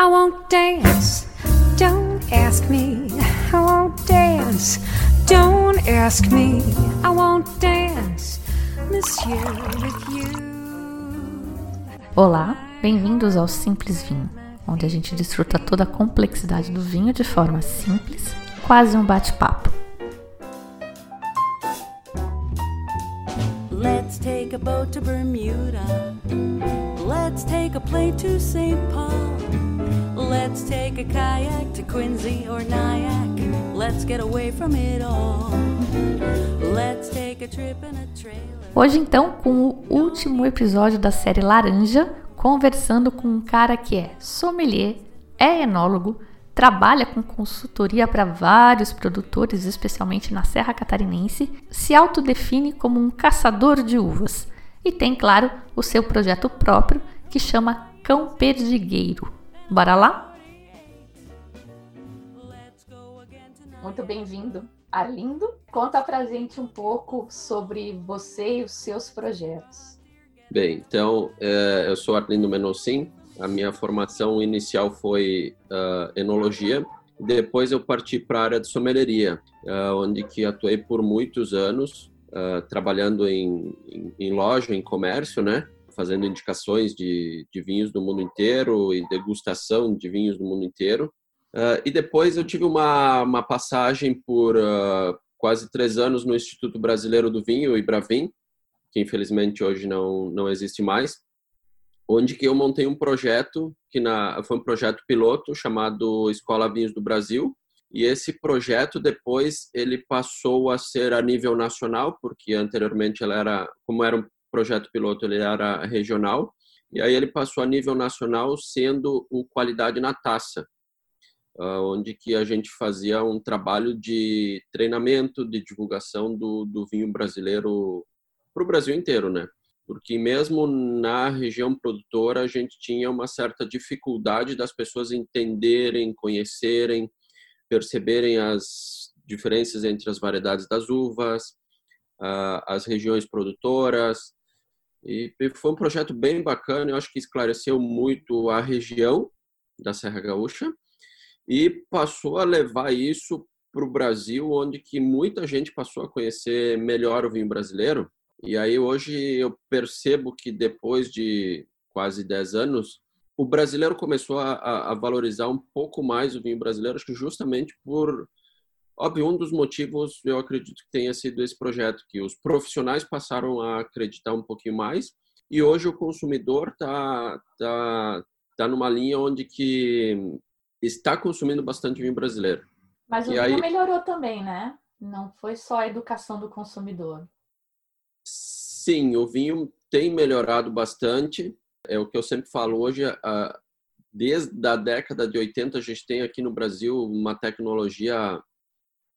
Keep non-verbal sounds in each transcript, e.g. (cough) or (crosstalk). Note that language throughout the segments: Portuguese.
I won't dance. Don't ask me. I won't dance. Don't ask me. I won't dance, monsieur, with you. Olá, bem-vindos ao Simples Vinho, onde a gente desfruta toda a complexidade do vinho de forma simples, quase um bate-papo. Let's take a boat to Bermuda. Let's take a plane to St. Paul. A kayak to Quincy or Nyack. Let's get away from it all. Let's take a trip in a trailer. Hoje, então, com o último episódio da série Laranja, conversando com um cara que é sommelier, é enólogo, trabalha com consultoria para vários produtores, especialmente na Serra Catarinense, se autodefine como um caçador de uvas e tem, claro, o seu projeto próprio que chama Cão Perdigueiro. Bora lá? Muito bem-vindo, Arlindo. Conta pra gente um pouco sobre você e os seus projetos. Bem, então, é, eu sou Arlindo Menossim. A minha formação inicial foi uh, enologia. Depois eu parti para a área de sommelieria, uh, onde que atuei por muitos anos, uh, trabalhando em, em, em, loja, em comércio, né? Fazendo indicações de, de vinhos do mundo inteiro e degustação de vinhos do mundo inteiro. E depois eu tive uma, uma passagem por quase três anos no Instituto Brasileiro do Vinho, Ibravin, que infelizmente hoje não, não existe mais, onde que eu montei um projeto que na, foi um projeto piloto chamado Escola Vinhos do Brasil, e esse projeto depois ele passou a ser a nível nacional, porque anteriormente ele era, como era um projeto piloto, ele era regional, e aí ele passou a nível nacional sendo o qualidade na taça, onde que a gente fazia um trabalho de treinamento, de divulgação do, do vinho brasileiro para o Brasil inteiro, né? Porque mesmo na região produtora a gente tinha uma certa dificuldade das pessoas entenderem, conhecerem, perceberem as diferenças entre as variedades das uvas, as regiões produtoras. E foi um projeto bem bacana, eu acho que esclareceu muito a região da Serra Gaúcha e passou a levar isso para o Brasil, onde que muita gente passou a conhecer melhor o vinho brasileiro. E aí hoje eu percebo que depois de quase 10 anos, o brasileiro começou a, a, valorizar um pouco mais o vinho brasileiro, acho que justamente por óbvio um dos motivos eu acredito que tenha sido esse projeto que os profissionais passaram a acreditar um pouquinho mais e hoje o consumidor tá tá tá numa linha onde que está consumindo bastante vinho brasileiro. Mas o e vinho aí... melhorou também, né? Não foi só a educação do consumidor. Sim, o vinho tem melhorado bastante. É o que eu sempre falo hoje. desde a década de 80, a gente tem aqui no Brasil uma tecnologia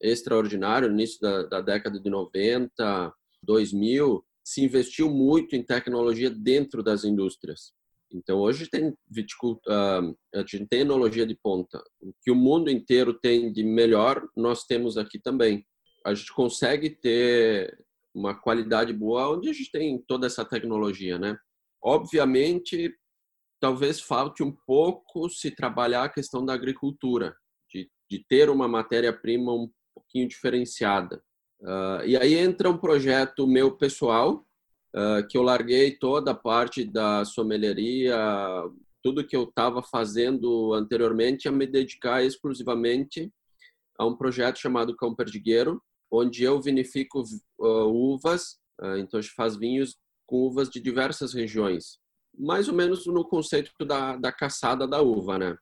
extraordinária. No início da, da década de 90, 2000, se investiu muito em tecnologia dentro das indústrias. Então, hoje tem viticultura, a gente tem enologia de ponta. O que o mundo inteiro tem de melhor, nós temos aqui também. A gente consegue ter uma qualidade boa, onde a gente tem toda essa tecnologia, né? Obviamente, talvez falte um pouco se trabalhar a questão da agricultura, de, de ter uma matéria-prima um pouquinho diferenciada. Uh, e aí entra um projeto meu pessoal, uh, que eu larguei toda a parte da sommelieria, tudo que eu estava fazendo anteriormente, a me dedicar exclusivamente a um projeto chamado Cão Perdigueiro, onde eu vinifico uh, uvas, uh, então a gente faz vinhos com uvas de diversas regiões, mais ou menos no conceito da, da caçada da uva, né?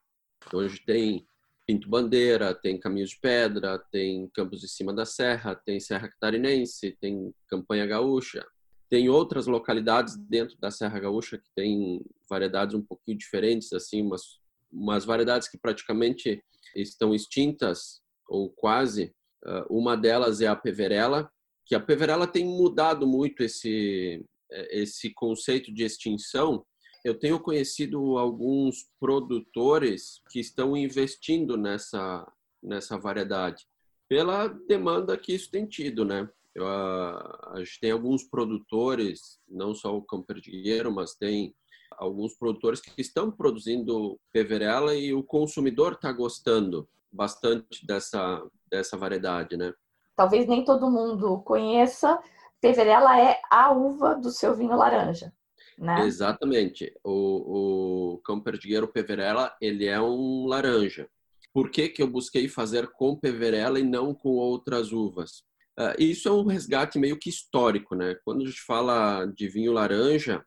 Então a gente tem Pinto Bandeira, tem Caminhos de Pedra, tem Campos de Cima da Serra, tem Serra Catarinense, tem Campanha Gaúcha, tem outras localidades dentro da Serra Gaúcha que tem variedades um pouquinho diferentes, assim, umas, umas variedades que praticamente estão extintas ou quase, ah, uma delas é a Peverella, que a Peverella tem mudado muito esse, é, esse conceito de extinção. Eu tenho conhecido alguns produtores que estão investindo nessa, nessa variedade, pela demanda que isso tem tido, né? Eu, a, a gente tem alguns produtores, não só o Campo Perdigueiro, mas tem alguns produtores que estão produzindo peverela e o consumidor está gostando bastante dessa, dessa variedade, né? Talvez nem todo mundo conheça, peverela é a uva do seu vinho laranja, né? Exatamente. O, o Campo Perdigueiro Peverela, ele é um laranja. Por que, que eu busquei fazer com peverela e não com outras uvas? Uh, isso é um resgate meio que histórico, né? Quando a gente fala de vinho laranja,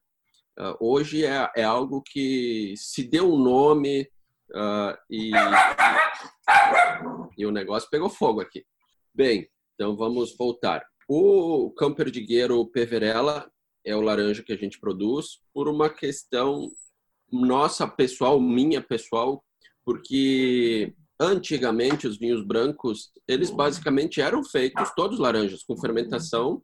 uh, hoje é, é, algo que se deu um nome uh, e, e o negócio pegou fogo aqui. Bem, então vamos voltar. O Camperdigueiro Peverella é o laranja que a gente produz por uma questão nossa pessoal, minha pessoal, porque antigamente os vinhos brancos, eles basicamente eram feitos todos laranjas, com fermentação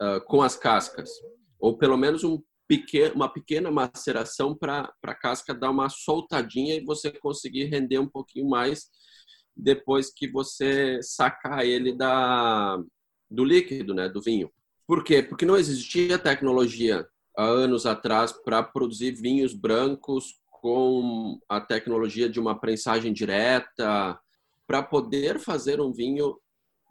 uh, com as cascas, ou pelo menos um pequeno, uma pequena maceração para a casca dar uma soltadinha e você conseguir render um pouquinho mais depois que você sacar ele da, do líquido, né, do vinho. Por quê? Porque não existia tecnologia há anos atrás para produzir vinhos brancos com a tecnologia de uma prensagem direta, para poder fazer um vinho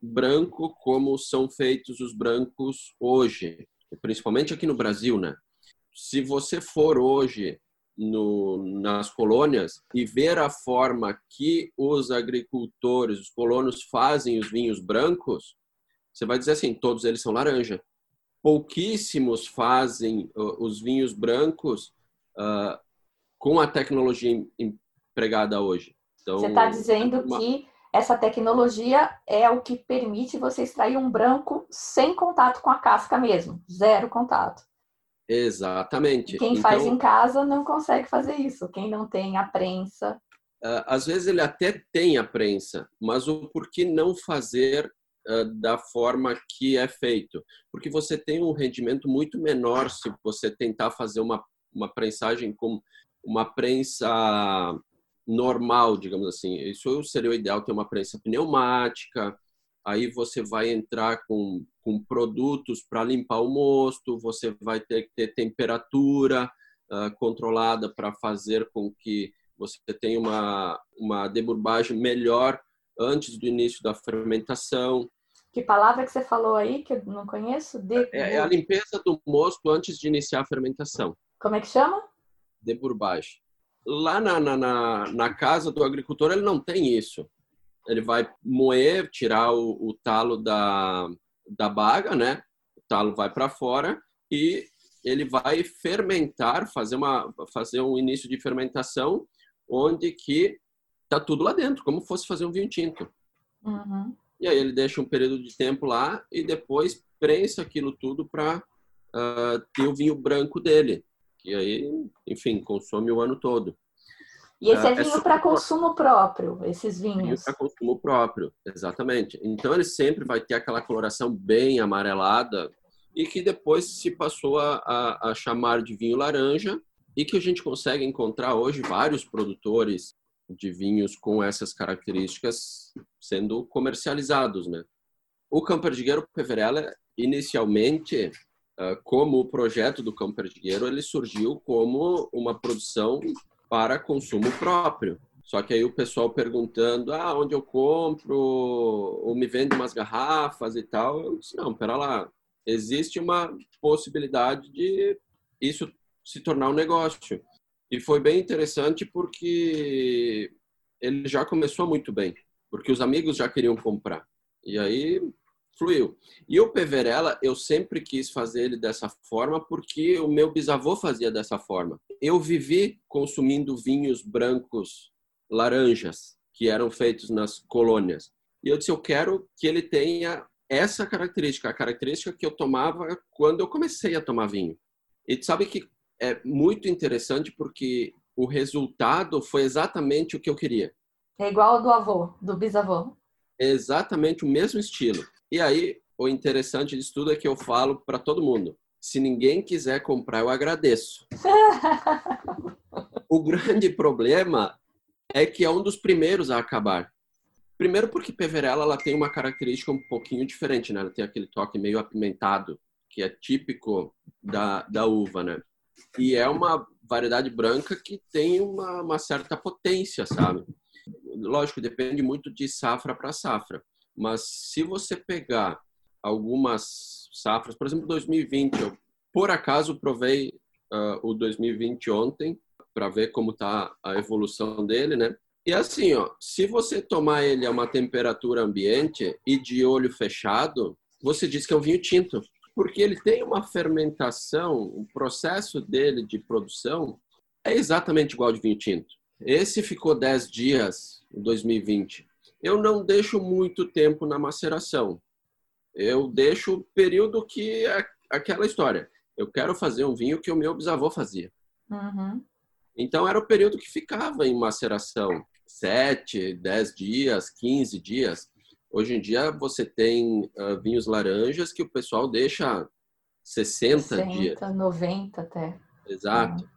branco como são feitos os brancos hoje, principalmente aqui no Brasil, né? Se você for hoje no, nas colônias e ver a forma que os agricultores, os colonos fazem os vinhos brancos, você vai dizer assim, todos eles são laranja. Pouquíssimos fazem uh, os vinhos brancos uh, com a tecnologia empregada hoje. Então, você está dizendo uma... que essa tecnologia é o que permite você extrair um branco sem contato com a casca mesmo, zero contato. Exatamente. Quem então, faz em casa não consegue fazer isso. Quem não tem a prensa. Ah, às vezes ele até tem a prensa, mas o porquê não fazer uh, da forma que é feito? Porque você tem um rendimento muito menor se você tentar fazer uma, uma prensagem com uma prensa normal, digamos assim. Isso seria o ideal, ter uma prensa pneumática, aí você vai entrar com, com produtos para limpar o mosto, você vai ter que ter temperatura uh, controlada para fazer com que você tenha uma, uma deburbagem melhor antes do início da fermentação. Que palavra que você falou aí que eu não conheço? De... É, é a limpeza do mosto antes de iniciar a fermentação. Como é que chama? Deburbagem. Lá na, na, na, casa do agricultor, ele não tem isso. Ele vai moer, tirar o, o talo da, da baga, né? O talo vai para fora e ele vai fermentar, fazer, uma, fazer um início de fermentação onde que tá tudo lá dentro, como fosse fazer um vinho tinto. Uhum. E aí ele deixa um período de tempo lá e depois prensa aquilo tudo para uh, ah, ter o vinho branco dele que aí, enfim, consome o ano todo. E esse é, é vinho para consumo próprio, esses vinhos. Vinho para consumo próprio, exatamente. Então ele sempre vai ter aquela coloração bem amarelada e que depois se passou a, a, a chamar de vinho laranja e que a gente consegue encontrar hoje vários produtores de vinhos com essas características sendo comercializados, né? O Camperdigueiro Peverella, inicialmente, ah, como o projeto do Campo Perdigueiro ele surgiu como uma produção para consumo próprio. Só que aí o pessoal perguntando, ah, onde eu compro? Ou me vende umas garrafas e tal. Eu disse, não, pera lá. Existe uma possibilidade de isso se tornar um negócio. E foi bem interessante porque ele já começou muito bem, porque os amigos já queriam comprar. E aí fluiu. E o Peverella, eu sempre quis fazer ele dessa forma porque o meu bisavô fazia dessa forma. Eu vivi consumindo vinhos brancos laranjas que eram feitos nas colônias. E eu disse, eu quero que ele tenha essa característica, a característica que eu tomava quando eu comecei a tomar vinho. E sabe que é muito interessante porque o resultado foi exatamente o que eu queria. É igual ao do avô, do bisavô. exatamente o mesmo estilo. E aí, o interessante disso tudo é que eu falo para todo mundo: se ninguém quiser comprar, eu agradeço. (laughs) o grande problema é que é um dos primeiros a acabar. Primeiro porque Peverella ela tem uma característica um pouquinho diferente, né? Ela tem aquele toque meio apimentado, que é típico da, da uva, né? E é uma variedade branca que tem uma, uma certa potência, sabe? Lógico, depende muito de safra para safra. Mas se você pegar algumas safras, por exemplo, 2020, eu por acaso provei uh, o 2020 ontem para ver como está a evolução dele, né? E assim, ó, se você tomar ele a uma temperatura ambiente e de olho fechado, você diz que é um vinho tinto, porque ele tem uma fermentação, o processo dele de produção é exatamente igual de vinho tinto. Esse ficou 10 dias em 2020. Eu não deixo muito tempo na maceração. Eu deixo o período que é aquela história. Eu quero fazer um vinho que o meu bisavô fazia. Uhum. Então era o período que ficava em maceração, sete, dez dias, quinze dias. Hoje em dia você tem uh, vinhos laranjas que o pessoal deixa 60, 60 dias. 90 até. Exato. Uhum.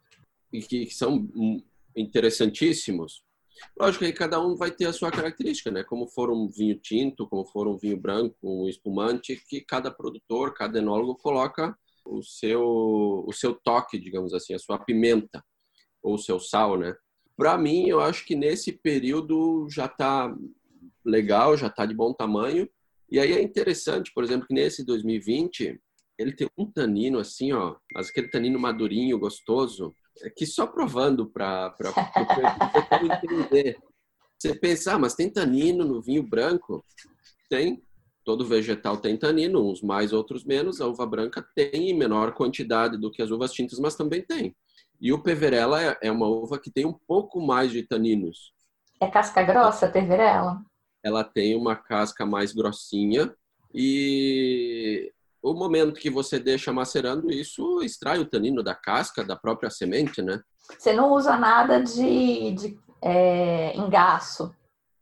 E que, que são interessantíssimos. Lógico que cada um vai ter a sua característica, né? Como for um vinho tinto, como for um vinho branco, um espumante, que cada produtor, cada enólogo coloca o seu o seu toque, digamos assim, a sua pimenta ou o seu sal, né? Para mim, eu acho que nesse período já está legal, já está de bom tamanho. E aí é interessante, por exemplo, que nesse 2020 ele tem um tanino assim, ó, mas aquele tanino madurinho, gostoso, é que só provando para entender. Você pensa, ah, mas tem tanino no vinho branco? Tem. Todo vegetal tem tanino, uns mais, outros menos. A uva branca tem em menor quantidade do que as uvas tintas, mas também tem. E o Peverella é, é uma uva que tem um pouco mais de taninos. É casca grossa, Peverella? Ela tem uma casca mais grossinha e o momento que você deixa macerando, isso extrai o tanino da casca, da própria semente, né? Você não usa nada de, de é, engaço?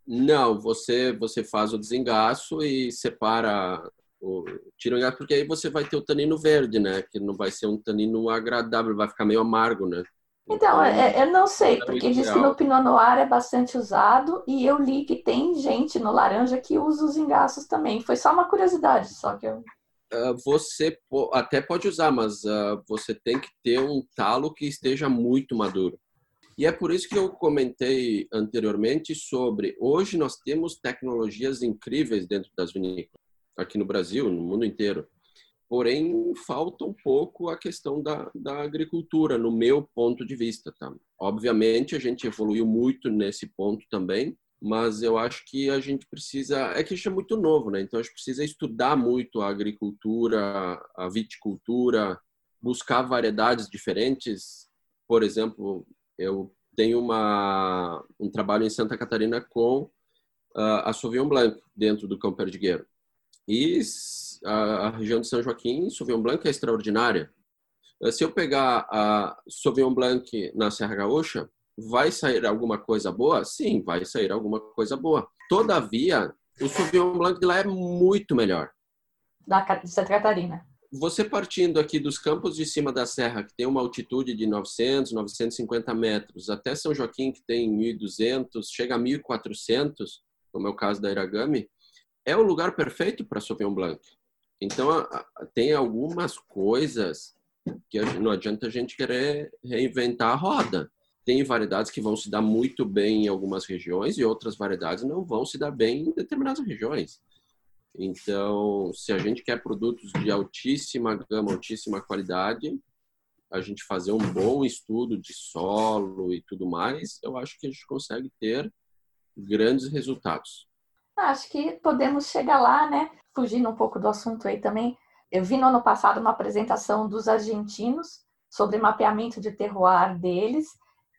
Não, você você faz o desengaço e separa o tira o engaço, porque aí você vai ter o tanino verde, né? Que não vai ser um tanino agradável, vai ficar meio amargo, né? Então, é, eu não sei, porque diz que no Pinot Noir é bastante usado e eu li que tem gente no laranja que usa os engaços também. Foi só uma curiosidade, só que eu ah, você até pode usar, mas uh, você tem que ter um talo que esteja muito maduro. E é por isso que eu comentei anteriormente sobre hoje nós temos tecnologias incríveis dentro das vinícolas, aqui no Brasil, no mundo inteiro. Porém, falta um pouco a questão da, da agricultura, no meu ponto de vista. Tá? Obviamente, a gente evoluiu muito nesse ponto também, mas eu acho que a gente precisa. É que gente é muito novo, né? Então a gente precisa estudar muito a agricultura, a viticultura, buscar variedades diferentes. Por exemplo, eu tenho uma, um trabalho em Santa Catarina com uh, a Sauvignon Blanc, dentro do Cão Perdigueiro. E a, a, região de São Joaquim, Sauvignon Blanc é extraordinária. Se eu pegar a Sauvignon Blanc na Serra Gaúcha, Vai sair alguma coisa boa? Sim, vai sair alguma coisa boa. Todavia, o Sauvignon Blanc de lá é muito melhor. Da de Santa Catarina. Você partindo aqui dos campos de cima da serra, que tem uma altitude de 900, 950 metros, até São Joaquim, que tem 1.200, chega a 1.400, como é o caso da Iragami, é o lugar perfeito para Sauvignon Blanc. Então, tem algumas coisas que não adianta a gente querer reinventar a roda tem variedades que vão se dar muito bem em algumas regiões e outras variedades não vão se dar bem em determinadas regiões. Então, se a gente quer produtos de altíssima gama, altíssima qualidade, a gente fazer um bom estudo de solo e tudo mais, eu acho que a gente consegue ter grandes resultados. Acho que podemos chegar lá, né? Fugindo um pouco do assunto aí também. Eu vi no ano passado uma apresentação dos argentinos sobre mapeamento de terroir deles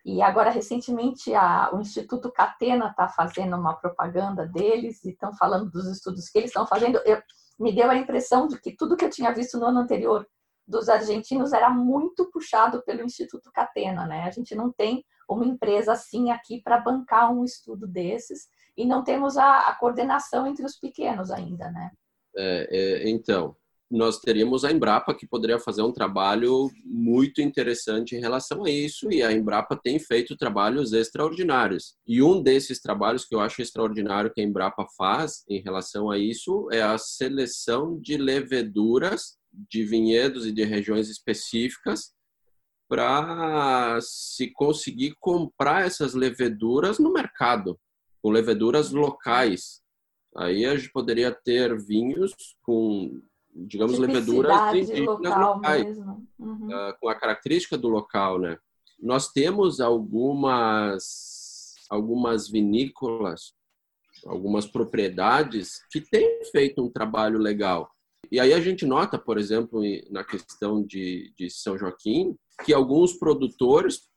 e agora, recentemente, a, o Instituto Catena está fazendo uma propaganda deles e estão falando dos estudos que eles estão fazendo. Eu, me deu a impressão de que tudo que eu tinha visto no ano anterior dos argentinos era muito puxado pelo Instituto Catena, né? A gente não tem uma empresa assim aqui para bancar um estudo desses e não temos a, a, coordenação entre os pequenos ainda, né? É, é, então, nós teríamos a Embrapa que poderia fazer um trabalho muito interessante em relação a isso e a Embrapa tem feito trabalhos extraordinários. E um desses trabalhos que eu acho extraordinário que a Embrapa faz em relação a isso é a seleção de leveduras de vinhedos e de regiões específicas para se conseguir comprar essas leveduras no mercado, com leveduras locais. Aí a gente poderia ter vinhos com digamos, leveduras indígenas locais, uhum. uh, com a característica do local, né? Nós temos algumas, algumas vinícolas, algumas propriedades que têm feito um trabalho legal. E aí a gente nota, por exemplo, na questão de, de São Joaquim, que alguns produtores,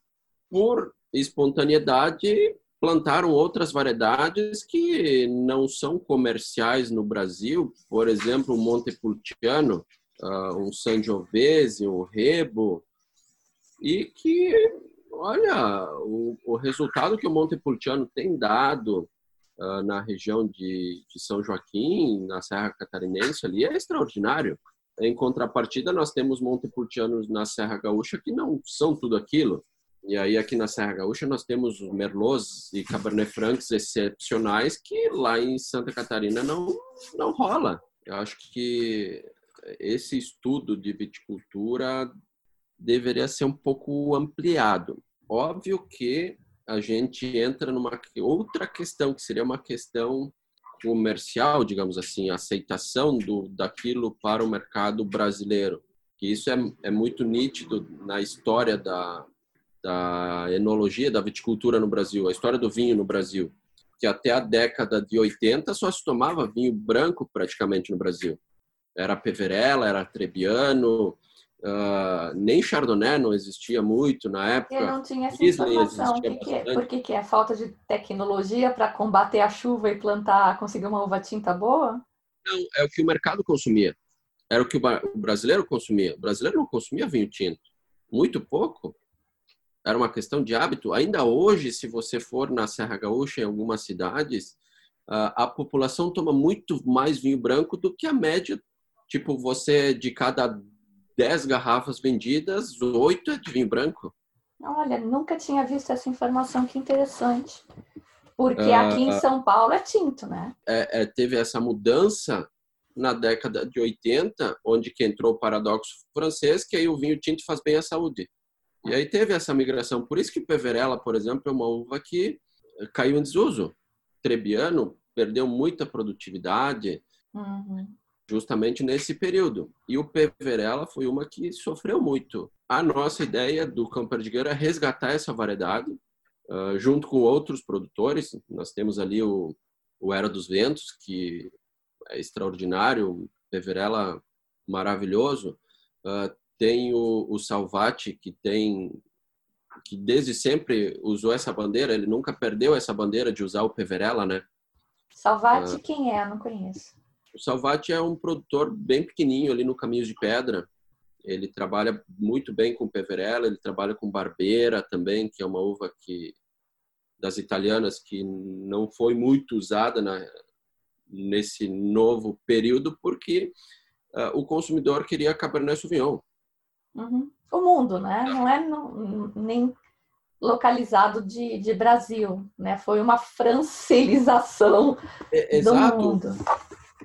por espontaneidade, plantaram outras variedades que não são comerciais no Brasil, por exemplo, o Montepulciano, uh, um Sangiovese, um Rebo, e que, olha, o, o resultado que o Montepulciano tem dado uh, na região de, de São Joaquim, na Serra Catarinense ali, é extraordinário. Em contrapartida, nós temos Montepulcianos na Serra Gaúcha que não são tudo aquilo. E aí aqui na Serra Gaúcha nós temos Merlots e Cabernet Francs excepcionais que lá em Santa Catarina não não rola. Eu acho que esse estudo de viticultura deveria ser um pouco ampliado. Óbvio que a gente entra numa outra questão que seria uma questão comercial, digamos assim, aceitação do daquilo para o mercado brasileiro. Que isso é, é muito nítido na história da da enologia, da viticultura no Brasil, a história do vinho no Brasil, que até a década de 80 só se tomava vinho branco praticamente no Brasil. Era Peverella, era Trebbiano, uh, nem Chardonnay não existia muito na época. Eu não tinha essa informação. Que que é, por que, que é? Falta de tecnologia para combater a chuva e plantar, conseguir uma uva tinta boa? Não, é o que o mercado consumia. Era o que o brasileiro consumia. O brasileiro não consumia vinho tinto. Muito pouco era uma questão de hábito. Ainda hoje, se você for na Serra Gaúcha, em algumas cidades, a população toma muito mais vinho branco do que a média. Tipo, você, de cada 10 garrafas vendidas, 8 é de vinho branco. Olha, nunca tinha visto essa informação, que interessante. Porque uh, aqui em São Paulo é tinto, né? É, é, teve essa mudança na década de 80, onde que entrou o paradoxo francês, que aí o vinho tinto faz bem à saúde. E aí teve essa migração. Por isso que Peverella, por exemplo, é uma uva que caiu em desuso. Trebbiano perdeu muita produtividade uhum. justamente nesse período. E o Peverella foi uma que sofreu muito. A nossa ideia do Campo Perdigueiro é resgatar essa variedade uh, junto com outros produtores. Nós temos ali o, o Era dos Ventos, que é extraordinário, Peverella maravilhoso. Uh, tem o, o Salvati, que tem que desde sempre usou essa bandeira, ele nunca perdeu essa bandeira de usar o Peverella, né? Salvati, ah, quem é? Não conheço. O Salvati é um produtor bem pequenininho ali no Caminhos de Pedra. Ele trabalha muito bem com Peverella, ele trabalha com Barbeira também, que é uma uva que das italianas que não foi muito usada na, nesse novo período porque uh, o consumidor queria Cabernet Sauvignon. Uhum. O mundo, né? Não é nem localizado de, de Brasil, né? Foi uma francilização é, do mundo.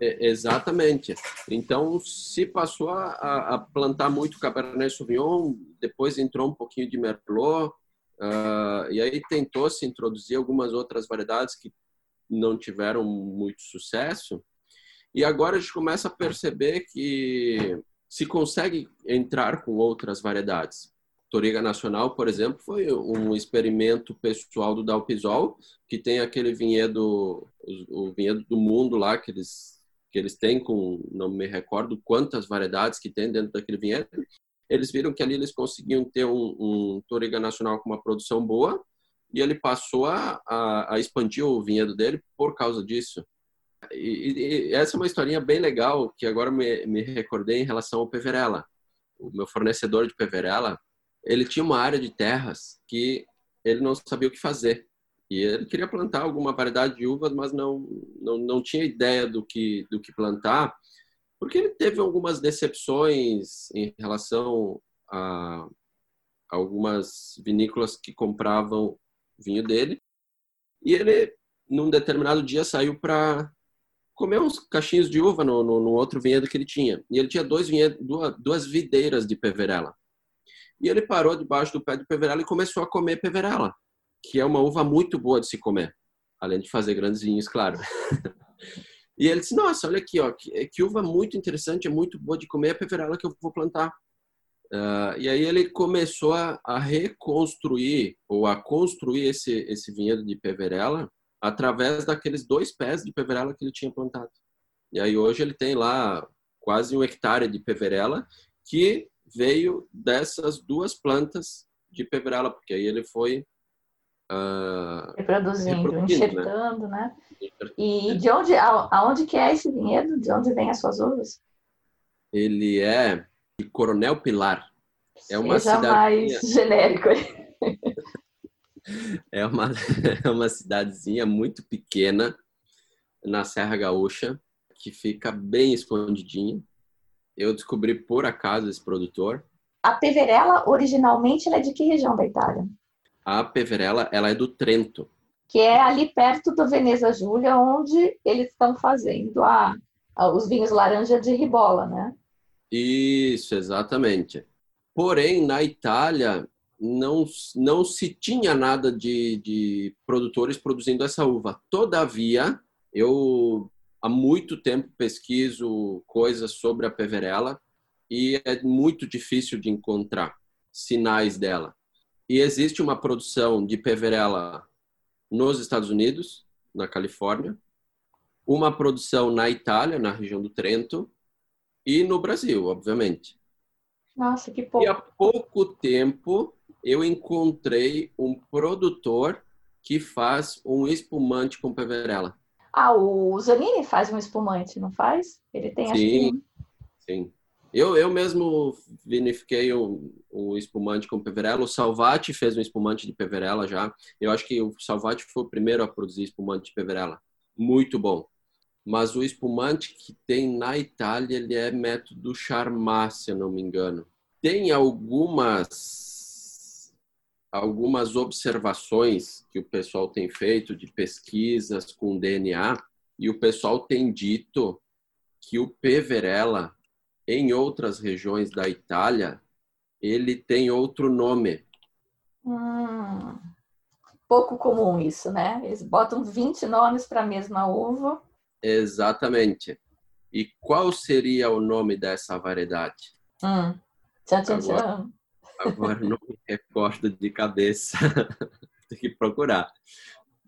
É, exatamente. Então, se passou a, a, plantar muito Cabernet Sauvignon, depois entrou um pouquinho de Merlot, uh, e aí tentou se introduzir algumas outras variedades que não tiveram muito sucesso. E agora a gente começa a perceber que se consegue entrar com outras variedades. Toriga Nacional, por exemplo, foi um experimento pessoal do Dalpisol, que tem aquele vinhedo, o vinhedo do mundo lá que eles que eles têm com, não me recordo quantas variedades que tem dentro daquele vinhedo. Eles viram que ali eles conseguiam ter um, um Toriga Nacional com uma produção boa e ele passou a, a, a expandir o vinhedo dele por causa disso. E, e, essa é uma historinha bem legal que agora me, me recordei em relação ao Peverella. O meu fornecedor de Peverella, ele tinha uma área de terras que ele não sabia o que fazer. E ele queria plantar alguma variedade de uvas, mas não, não, não tinha ideia do que, do que plantar. porque ele teve algumas decepções em relação a algumas vinícolas que compravam vinho dele. E ele, num determinado dia, saiu para comer uns cachinhos de uva no, no, no, outro vinhedo que ele tinha. E ele tinha dois vinhedos, duas, duas videiras de peverela. E ele parou debaixo do pé de peverela e começou a comer peverela, que é uma uva muito boa de se comer, além de fazer grandes vinhos, claro. (laughs) E ele disse: Nossa, olha aqui, ó, que, que uva muito interessante, é muito boa de comer, é a peverela que eu vou plantar. Uh, e aí ele começou a, a, reconstruir ou a construir esse, esse vinhedo de peverela através daqueles dois pés de peverela que ele tinha plantado. E aí hoje ele tem lá quase um hectare de peverela que veio dessas duas plantas de peverela, porque aí ele foi uh, reproduzindo, né? enxertando, né? né? E de onde, aonde que é esse vinhedo? De onde vem as suas uvas? Ele é de Coronel Pilar. É uma cidade mais genérico. (laughs) (laughs) é uma (laughs) é uma cidadezinha muito pequena na Serra Gaúcha que fica bem escondidinha. Eu descobri por acaso esse produtor. A Peverella originalmente é de que região da Itália? A Peverella, ela é do Trento. Que é ali perto do Veneza Júlia, onde eles estão fazendo a, a, os vinhos laranja de ribola, né? Isso, exatamente. Porém, na Itália, não, não se tinha nada de, de produtores produzindo essa uva. Todavia, eu há muito tempo pesquiso coisas sobre a Peverella e é muito difícil de encontrar sinais dela. E existe uma produção de peverela nos Estados Unidos, na Califórnia, uma produção na Itália, na região do Trento, e no Brasil, obviamente. Nossa, que pouco. E há pouco tempo eu encontrei um produtor que faz um espumante com peverela. Ah, o Zanini faz um espumante, não faz? Ele tem, sim, que... Sim, eu, eu mesmo vinifiquei um, um espumante com peverela. O Salvati fez um espumante de peverela já. Eu acho que o Salvati foi o primeiro a produzir espumante de peverela. Muito bom. Mas o espumante que tem na Itália, ele é método Charmat, se eu não me engano. Tem algumas algumas observações que o pessoal tem feito de pesquisas com DNA e o pessoal tem dito que o Peverella em outras regiões da Itália, ele tem outro nome. Hum, pouco comum isso, né? Eles botam 20 nomes para a mesma uva. Exatamente. E qual seria o nome dessa variedade? Hum. Tchan, tchan, agora, agora não me recordo de cabeça. (laughs) Tem que procurar.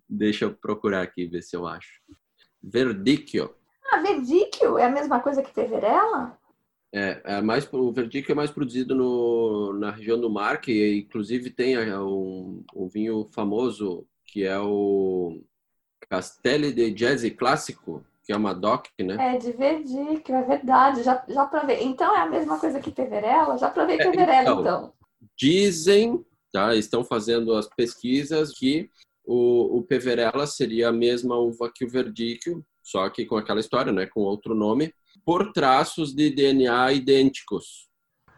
Deixa eu procurar aqui, ver se eu acho. Verdicchio. Ah, Verdicchio é a mesma coisa que Peverella? É, é mais, o Verdict é mais produzido no, na região do Mar, que inclusive tem um, um vinho famoso que é o Castelli de Jazz Clássico, que é uma DOC, né? É, de Verdict, é verdade. Já, já provei. Então é a mesma coisa que Peverella? Já provei é, Peverella, então, então. Dizem, tá? Estão fazendo as pesquisas que o, o Peverella seria a mesma uva que o Verdict, só que com aquela história, né? Com outro nome por traços de DNA idênticos.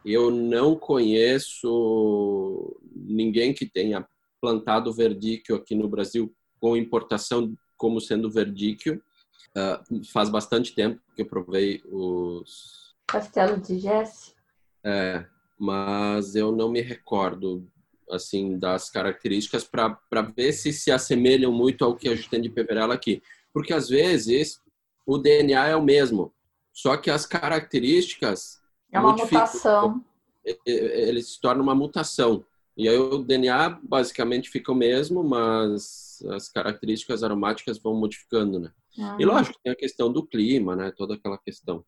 Eu não conheço ninguém que tenha plantado verdíquio aqui no Brasil com importação como sendo verdíquio. Uh, faz bastante tempo que eu provei os... Castelo de Jesse? É, mas eu não me recordo assim das características para ver se se assemelham muito ao que a gente tem de Peverella aqui. Porque às vezes o DNA é o mesmo, só que as características. É uma mutação. Ele se torna uma mutação. E aí o DNA basicamente fica o mesmo, mas as características aromáticas vão modificando, né? Ah. E lógico, tem a questão do clima, né? Toda aquela questão.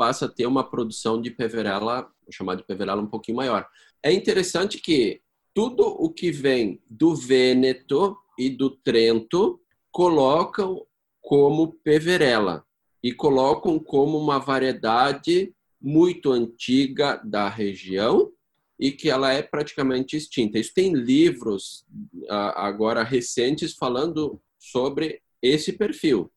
Passa a ter uma produção de peverela, vou chamar de peverela um pouquinho maior. É interessante que tudo o que vem do Vêneto e do Trento colocam como peverela e colocam como uma variedade muito antiga da região e que ela é praticamente extinta. Isso tem livros agora recentes falando sobre esse perfil.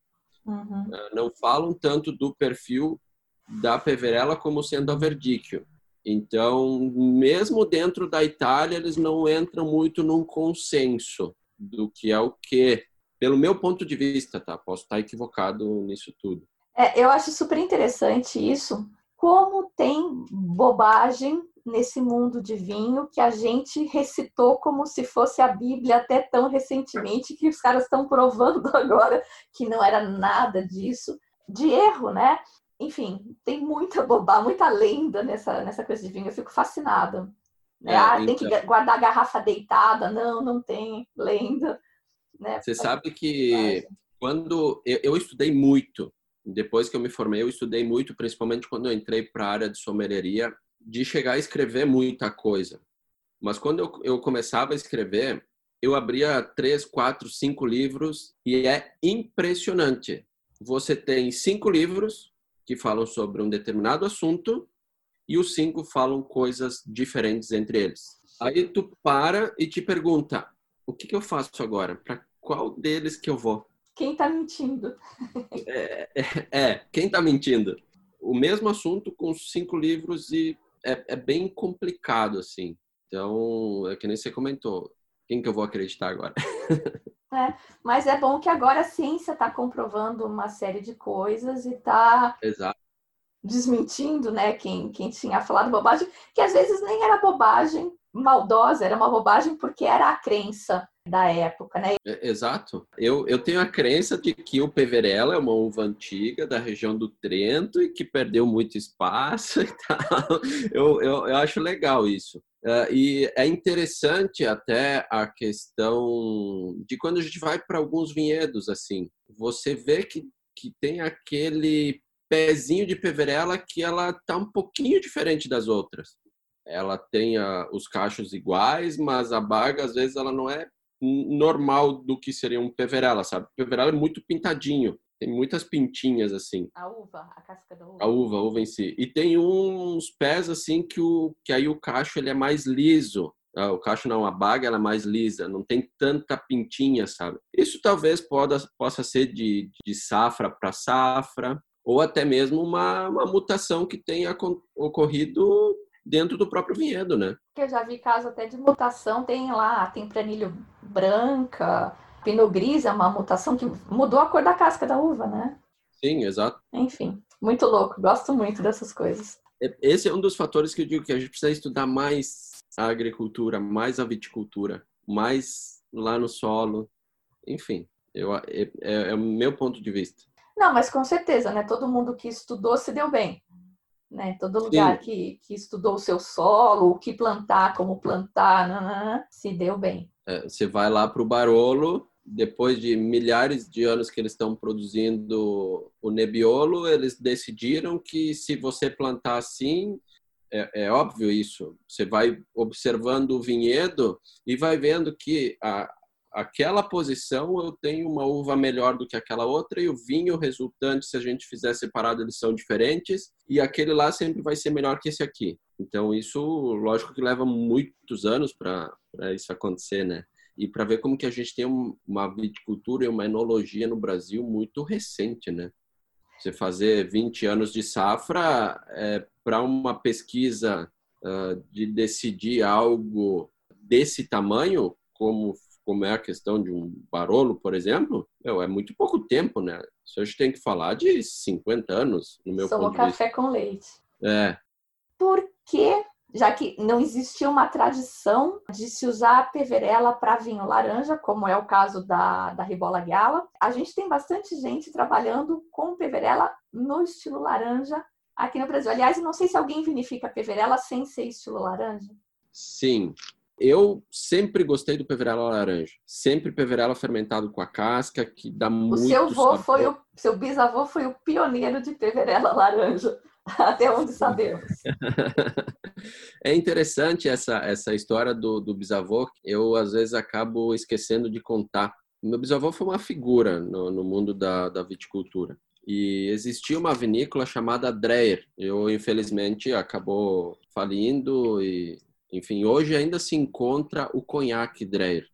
Uhum. Não falam tanto do perfil da Peverella como sendo a Verdicchio. Então, mesmo dentro da Itália, eles não entram muito num consenso do que é o que, pelo meu ponto de vista, tá? Posso estar equivocado nisso tudo. É, eu acho super interessante isso. Como tem bobagem nesse mundo de vinho que a gente recitou como se fosse a Bíblia até tão recentemente que os caras estão provando (laughs) agora que não era nada disso, de erro, né? Enfim, tem muita (laughs) bobagem, muita lenda nessa, nessa coisa de vinho. Eu fico fascinada. Né? É, ah, então... tem que então. guardar a garrafa deitada. Não, não tem lenda. Né? Você sabe que quando eu, eu, estudei muito, depois que eu me formei, eu estudei muito, principalmente quando eu entrei para a área de sommelieria, de chegar a escrever muita coisa. Mas quando eu, eu começava a escrever, eu abria três, quatro, cinco livros e é impressionante. Você tem cinco livros que falam sobre um determinado assunto e os cinco falam coisas diferentes entre eles. Aí tu para e te pergunta: o que, que eu faço agora? Para qual deles que eu vou? Quem está mentindo? (laughs) é, é, é, quem está mentindo? O mesmo assunto com cinco livros e é, é, bem complicado, assim. Então, é que nem você comentou. Quem que eu vou acreditar agora? (laughs) É, mas é bom que agora a ciência está comprovando uma série de coisas e está desmentindo, né, quem, quem tinha falado bobagem, que às vezes nem era bobagem maldosa, era uma bobagem porque era a crença da época, né? É, exato. Eu, eu tenho a crença de que o Peverella é uma uva antiga da região do Trento e que perdeu muito espaço (laughs) e tal. Eu, eu, eu acho legal isso. Uh, e é interessante até a questão de quando a gente vai para alguns vinhedos, assim, você vê que, que tem aquele pezinho de Peverella que ela tá um pouquinho diferente das outras. Ela tem a, os cachos iguais, mas a baga às vezes ela não é normal do que seria um peverella, sabe? O peverella é muito pintadinho, tem muitas pintinhas assim. A uva, a casca da uva. A uva, a uva em si. E tem uns pés assim que o que aí o cacho ele é mais liso. Ah, o cacho não, a baga ela é mais lisa, não tem tanta pintinha, sabe? Isso talvez poda, possa ser de, de safra para safra, ou até mesmo uma, uma mutação que tenha ocorrido dentro do próprio vinhedo, né? Eu já vi caso até de mutação, tem lá, tem planilho branca, pinot gris é uma mutação que mudou a cor da casca da uva, né? Sim, exato. Enfim, muito louco, gosto muito dessas coisas. Esse é um dos fatores que eu digo que a gente precisa estudar mais a agricultura, mais a viticultura, mais lá no solo, enfim, eu, é, é, é o meu ponto de vista. Não, mas com certeza, né? Todo mundo que estudou se deu bem né? Todo lugar que, que estudou o seu solo, o que plantar, como plantar, nanana, se deu bem. É, você vai lá para o Barolo, depois de milhares de anos que eles estão produzindo o Nebbiolo, eles decidiram que se você plantar assim, é, é, óbvio isso. Você vai observando o vinhedo e vai vendo que a, aquela posição eu tenho uma uva melhor do que aquela outra e o vinho resultante, se a gente fizer separado, eles são diferentes e aquele lá sempre vai ser melhor que esse aqui. Então isso, lógico que leva muitos anos para isso acontecer, né? E para ver como que a gente tem uma viticultura e uma enologia no Brasil muito recente, né? Você fazer 20 anos de safra é, para uma pesquisa uh, de decidir algo desse tamanho, como como é a questão de um Barolo, por exemplo, meu, é muito pouco tempo, né? Isso a gente tem que falar de 50 anos, no meu Só ponto de vista. café com leite. É. Por que, já que não existia uma tradição de se usar a peverela para vinho laranja, como é o caso da, da Ribola Gala, a gente tem bastante gente trabalhando com peverela no estilo laranja aqui no Brasil. Aliás, não sei se alguém vinifica peverela sem ser estilo laranja. Sim, eu sempre gostei do peverela laranja. Sempre peverela fermentado com a casca, que dá o muito seu avô foi o Seu bisavô foi o pioneiro de peverela (laughs) laranja, (laughs) até onde sabemos. (laughs) é interessante essa, essa história do, do bisavô. Eu, às vezes, acabo esquecendo de contar. Meu bisavô foi uma figura no, no mundo da, da viticultura. E existia uma vinícola chamada Dreyer. Eu, infelizmente, acabou falindo e enfim, hoje ainda se encontra o conhaque Dreyer.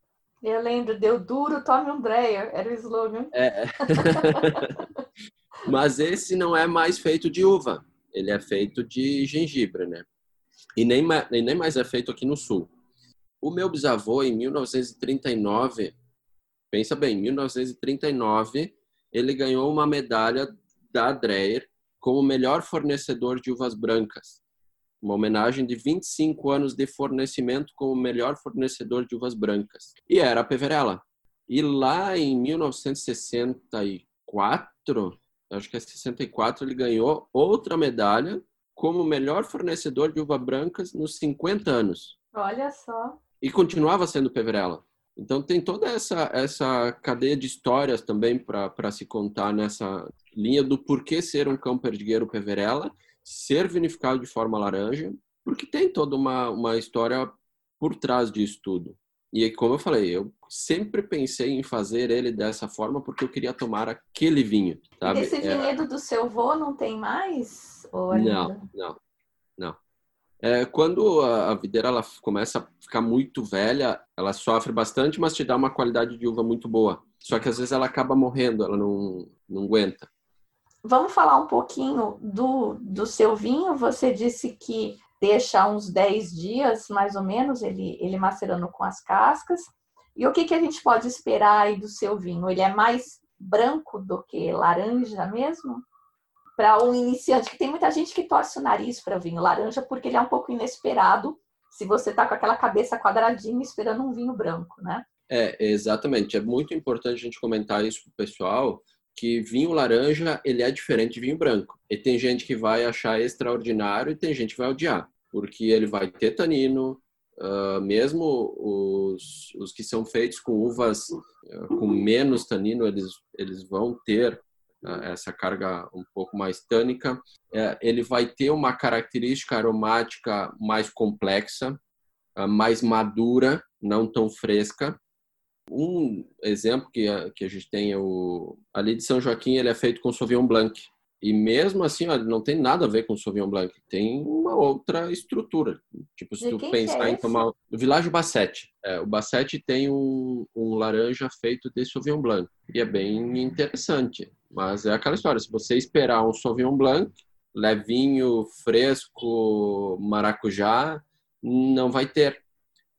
Eu lembro, deu duro, tome um Dreyer, era o slogan. É. (laughs) Mas esse não é mais feito de uva. Ele é feito de gengibre, né? E nem, e nem mais é feito aqui no sul. O meu bisavô, em 1939, pensa bem, em 1939, ele ganhou uma medalha da Dreyer como melhor fornecedor de uvas brancas. Uma homenagem de 25 anos de fornecimento como melhor fornecedor de uvas brancas. E era a Peverella. E lá em 1964, acho que é 64, ele ganhou outra medalha como melhor fornecedor de uva brancas nos 50 anos. Olha só. E continuava sendo Peverella. Então tem toda essa essa cadeia de histórias também para se contar nessa linha do porquê ser um cão perdigueiro Peverella, ser vinificado de forma laranja, porque tem toda uma, uma história por trás disso tudo. E como eu falei, eu sempre pensei em fazer ele dessa forma porque eu queria tomar aquele vinho. Sabe? Esse é. vinhedo é... do seu vô não tem mais? Ou não, não, não. É, quando a, a videira ela começa a ficar muito velha, ela sofre bastante, mas te dá uma qualidade de uva muito boa. Só que às vezes ela acaba morrendo, ela não, não aguenta. Vamos falar um pouquinho do, do seu vinho. Você disse que deixa uns 10 dias, mais ou menos, ele, ele macerando com as cascas. E o que, que a gente pode esperar aí do seu vinho? Ele é mais branco do que laranja mesmo? Para um iniciante, que tem muita gente que torce o nariz para vinho laranja porque ele é um pouco inesperado se você está com aquela cabeça quadradinha esperando um vinho branco, né? É, exatamente. É muito importante a gente comentar isso para o pessoal, que vinho laranja ele é diferente de vinho branco. E tem gente que vai achar extraordinário e tem gente que vai odiar, porque ele vai ter tanino, uh, mesmo os, os que são feitos com uvas uh, com menos tanino, eles, eles vão ter uh, essa carga um pouco mais tânica. É, ele vai ter uma característica aromática mais complexa, mais madura, não tão fresca um exemplo que a, que a gente tem é o ali de São Joaquim, ele é feito com Sauvignon Blanc. E mesmo assim, ó, não tem nada a ver com Sauvignon Blanc, tem uma outra estrutura. Tipo, se de tu pensar é em tomar o Világio Bassett. É, o Bassett tem um, um laranja feito de Sauvignon Blanc, e é bem interessante. Mas é aquela história, se você esperar um Sauvignon Blanc, levinho, fresco, maracujá, não vai ter.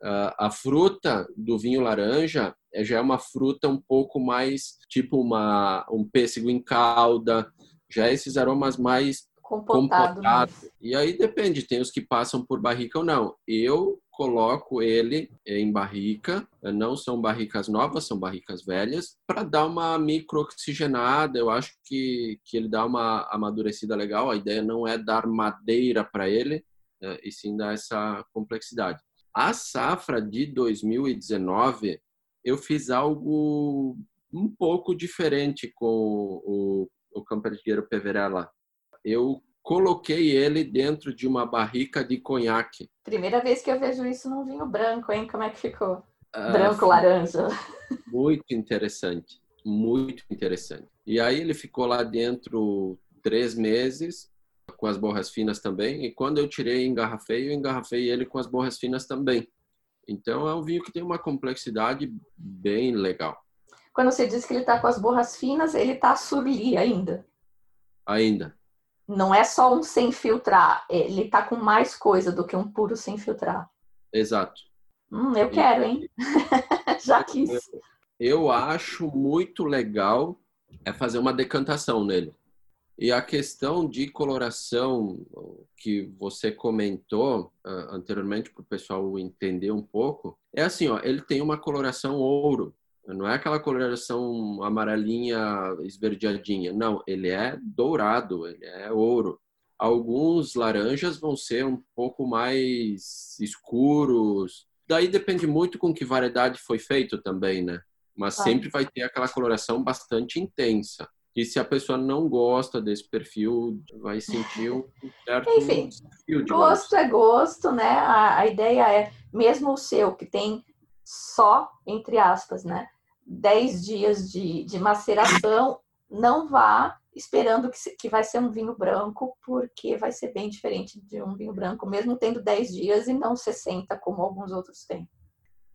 Uh, a fruta do vinho laranja é, já é uma fruta um pouco mais tipo uma, um pêssego em calda, já é esses aromas mais compotado. compotado. E aí depende, tem os que passam por barrica ou não. Eu coloco ele em barrica, não são barricas novas, são barricas velhas, para dar uma micro-oxigenada. Eu acho que, que ele dá uma amadurecida legal. A ideia não é dar madeira para ele, né, e sim dar essa complexidade. A safra de 2019, eu fiz algo um pouco diferente com o, o Camperdigueiro Peverella. Eu coloquei ele dentro de uma barrica de conhaque. Primeira vez que eu vejo isso num vinho branco, hein? Como é que ficou? Ah, branco, laranja. Muito interessante, muito interessante. E aí ele ficou lá dentro três meses com as borras finas também. E quando eu tirei e engarrafei, eu engarrafei ele com as borras finas também. Então é um vinho que tem uma complexidade bem legal. Quando você diz que ele está com as borras finas, ele está surli ainda? Ainda. Não é só um sem filtrar, ele está com mais coisa do que um puro sem filtrar. Exato. Hum, eu quero, hein? (laughs) Já quis. Eu acho muito legal é fazer uma decantação nele. E a questão de coloração que você comentou uh, anteriormente para o pessoal entender um pouco, é assim, ó, ele tem uma coloração ouro. Não é aquela coloração amarelinha esverdeadinha. Não, ele é dourado, ele é ouro. Alguns laranjas vão ser um pouco mais escuros. Daí depende muito com que variedade foi feito também, né? Mas sempre vai ter aquela coloração bastante intensa. E se a pessoa não gosta desse perfil, vai sentir um certo Enfim, desafio, gosto é gosto, né? A, a, ideia é, mesmo o seu, que tem só, entre aspas, né? 10 dias de, de maceração, não vá esperando que, que vai ser um vinho branco, porque vai ser bem diferente de um vinho branco, mesmo tendo 10 dias e não 60, como alguns outros têm.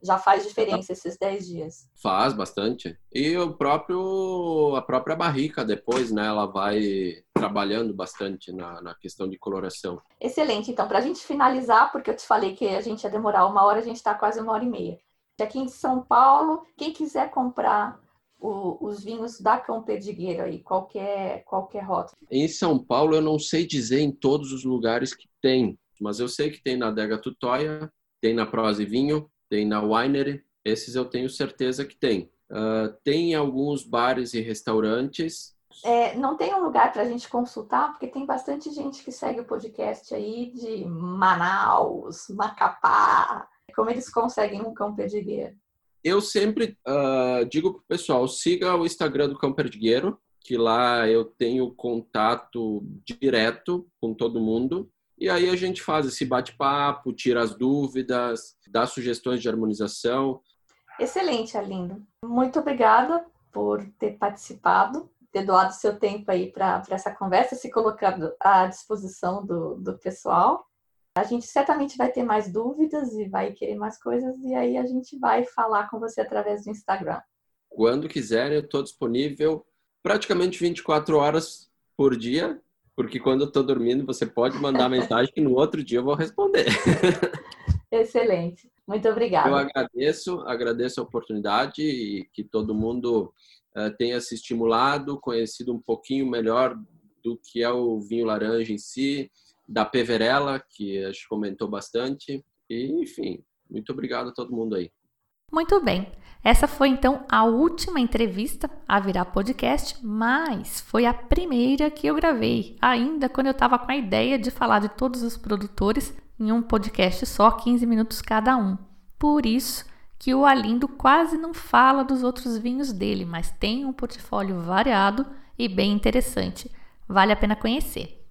Já faz diferença esses 10 dias? Faz bastante. E o próprio, a própria barrica depois, né? Ela vai trabalhando bastante na, na questão de coloração. Excelente. Então, para a gente finalizar, porque eu te falei que a gente ia demorar uma hora, a gente está quase uma hora e meia. Aqui em São Paulo, quem quiser comprar o, os vinhos da Cão Perdigueiro aí, qualquer, qualquer rótulo? Em São Paulo, eu não sei dizer em todos os lugares que tem, mas eu sei que tem na Adega Tutóia, tem na Prose Vinho, tem na Winery, esses eu tenho certeza que tem. Uh, tem alguns bares e restaurantes. É, não tem um lugar para a gente consultar, porque tem bastante gente que segue o podcast aí de Manaus, Macapá. Como eles conseguem um cão perdigueiro? Eu sempre uh, digo para o pessoal, siga o Instagram do Cão Perdigueiro, que lá eu tenho contato direto com todo mundo. E aí a gente faz esse bate-papo, tira as dúvidas, dá sugestões de harmonização. Excelente, Arlindo. Muito obrigada por ter participado, ter doado seu tempo aí para essa conversa, se colocando à disposição do, do pessoal. A gente certamente vai ter mais dúvidas e vai querer mais coisas, e aí a gente vai falar com você através do Instagram. Quando quiserem, eu estou disponível praticamente 24 horas por dia porque quando eu estou dormindo, você pode mandar mensagem que no outro dia eu vou responder. (laughs) Excelente. Muito obrigada. Eu agradeço, agradeço a oportunidade e que todo mundo uh, tenha se estimulado, conhecido um pouquinho melhor do que é o vinho laranja em si, da Peverella, que a gente comentou bastante. E, enfim, muito obrigado a todo mundo aí. Muito bem. Essa foi então a última entrevista a virar podcast, mas foi a primeira que eu gravei, ainda quando eu estava com a ideia de falar de todos os produtores em um podcast só, 15 minutos cada um. Por isso que o Alindo quase não fala dos outros vinhos dele, mas tem um portfólio variado e bem interessante. Vale a pena conhecer.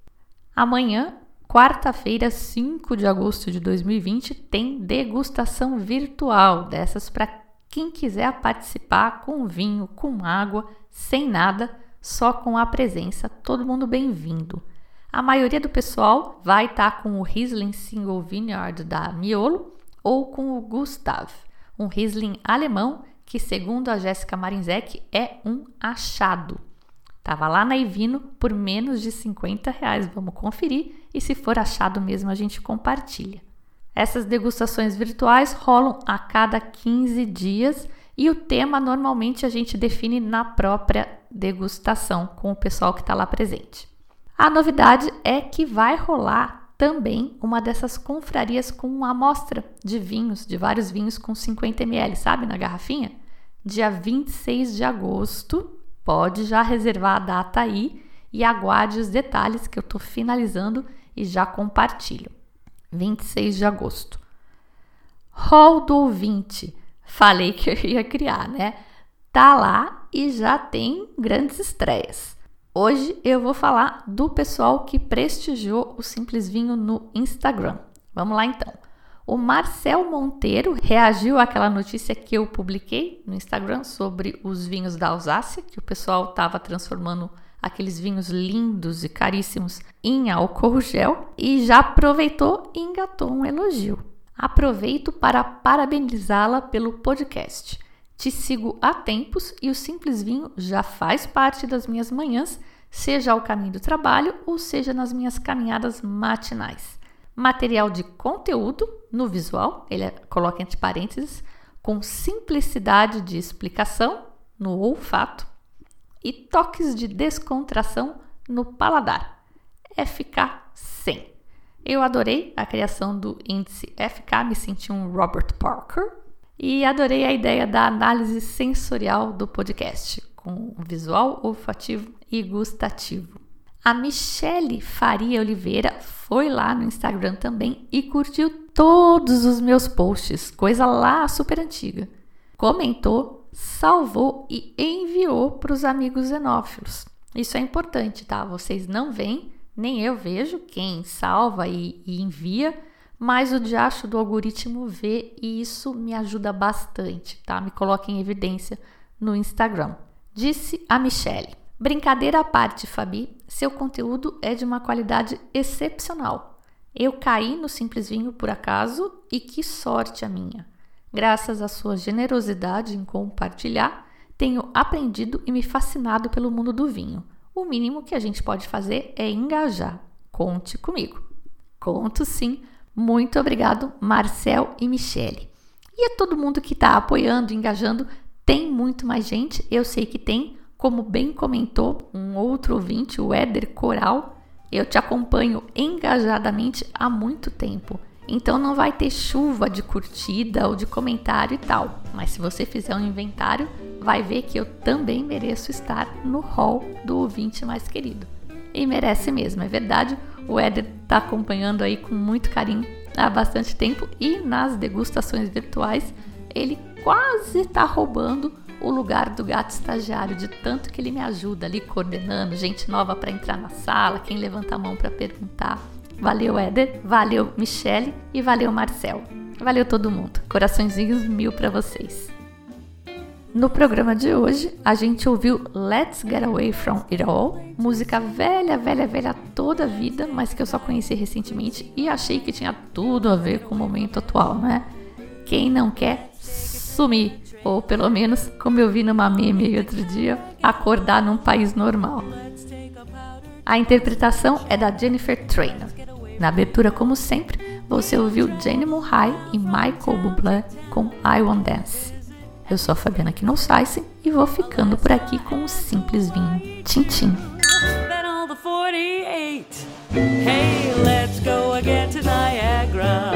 Amanhã, quarta-feira, 5 de agosto de 2020, tem degustação virtual dessas para quem quiser participar com vinho, com água, sem nada, só com a presença, todo mundo bem-vindo. A maioria do pessoal vai estar tá com o Riesling Single Vineyard da Miolo ou com o Gustav, um Riesling alemão que, segundo a Jéssica Marinzek, é um achado. Tava lá na Ivino por menos de 50 reais. Vamos conferir e se for achado mesmo a gente compartilha. Essas degustações virtuais rolam a cada 15 dias e o tema normalmente a gente define na própria degustação com o pessoal que está lá presente. A novidade é que vai rolar também uma dessas confrarias com uma amostra de vinhos, de vários vinhos com 50 ml, sabe, na garrafinha? Dia 26 de agosto. Pode já reservar a data aí e aguarde os detalhes que eu estou finalizando e já compartilho. 26 de agosto. Hall do ouvinte. Falei que eu ia criar, né? Tá lá e já tem grandes estreias. Hoje eu vou falar do pessoal que prestigiou o Simples Vinho no Instagram. Vamos lá então. O Marcel Monteiro reagiu àquela notícia que eu publiquei no Instagram sobre os vinhos da Alsácia, que o pessoal estava transformando aqueles vinhos lindos e caríssimos em álcool gel e já aproveitou e engatou um elogio. Aproveito para parabenizá-la pelo podcast. Te sigo há tempos e o Simples Vinho já faz parte das minhas manhãs, seja ao caminho do trabalho ou seja nas minhas caminhadas matinais. Material de conteúdo no visual, ele coloca entre parênteses, com simplicidade de explicação no olfato e toques de descontração no paladar. FK100. Eu adorei a criação do índice FK, me senti um Robert Parker. E adorei a ideia da análise sensorial do podcast, com visual, olfativo e gustativo. A Michele Faria Oliveira foi lá no Instagram também e curtiu todos os meus posts, coisa lá super antiga. Comentou salvou e enviou para os amigos xenófilos. Isso é importante, tá? Vocês não veem, nem eu vejo quem salva e, e envia, mas o diacho do algoritmo vê e isso me ajuda bastante, tá? Me coloca em evidência no Instagram. Disse a Michelle. Brincadeira à parte, Fabi, seu conteúdo é de uma qualidade excepcional. Eu caí no Simples Vinho por acaso e que sorte a minha. Graças à sua generosidade em compartilhar, tenho aprendido e me fascinado pelo mundo do vinho. O mínimo que a gente pode fazer é engajar. Conte comigo. Conto sim. Muito obrigado, Marcel e Michele. E a todo mundo que está apoiando, engajando. Tem muito mais gente, eu sei que tem. Como bem comentou um outro ouvinte, o Éder Coral, eu te acompanho engajadamente há muito tempo. Então não vai ter chuva de curtida ou de comentário e tal. Mas se você fizer um inventário, vai ver que eu também mereço estar no hall do ouvinte mais querido. E merece mesmo, é verdade. O Éder está acompanhando aí com muito carinho há bastante tempo e nas degustações virtuais ele quase está roubando o lugar do gato estagiário, de tanto que ele me ajuda ali coordenando, gente nova para entrar na sala, quem levanta a mão para perguntar. Valeu, Éder, valeu, Michele e valeu, Marcel. Valeu todo mundo. Coraçõezinhos mil para vocês. No programa de hoje, a gente ouviu Let's Get Away From It All, música velha, velha, velha toda a vida, mas que eu só conheci recentemente e achei que tinha tudo a ver com o momento atual, né? Quem não quer sumir, ou pelo menos, como eu vi numa meme outro dia, acordar num país normal. A interpretação é da Jennifer Trainer. Na abertura, como sempre, você ouviu Jenny Murray e Michael Bublé com I Want Dance. Eu sou a Fabiana Knossaisen e vou ficando por aqui com um simples vinho. Tchim, tchim. Hey, let's go again to Niagara.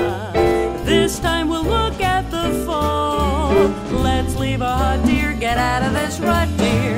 This time we'll look at the fall. Let's leave our hot dear, get out of this rut, dear.